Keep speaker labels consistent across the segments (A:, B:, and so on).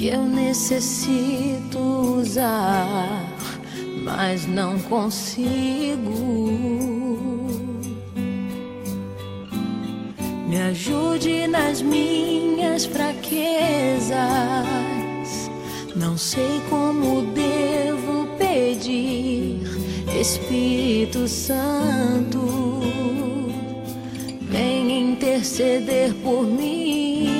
A: que eu necessito usar, mas não consigo. Me ajude nas minhas fraquezas. Não sei como devo pedir, Espírito Santo, vem interceder por mim.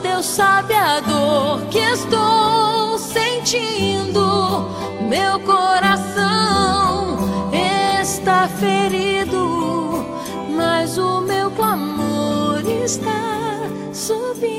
A: Deus sabe a dor que estou sentindo. Meu coração está ferido, mas o meu clamor está subindo.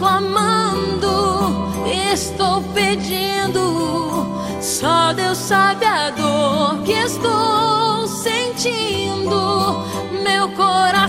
A: Clamando, estou pedindo. Só Deus sabe a dor que estou sentindo. Meu coração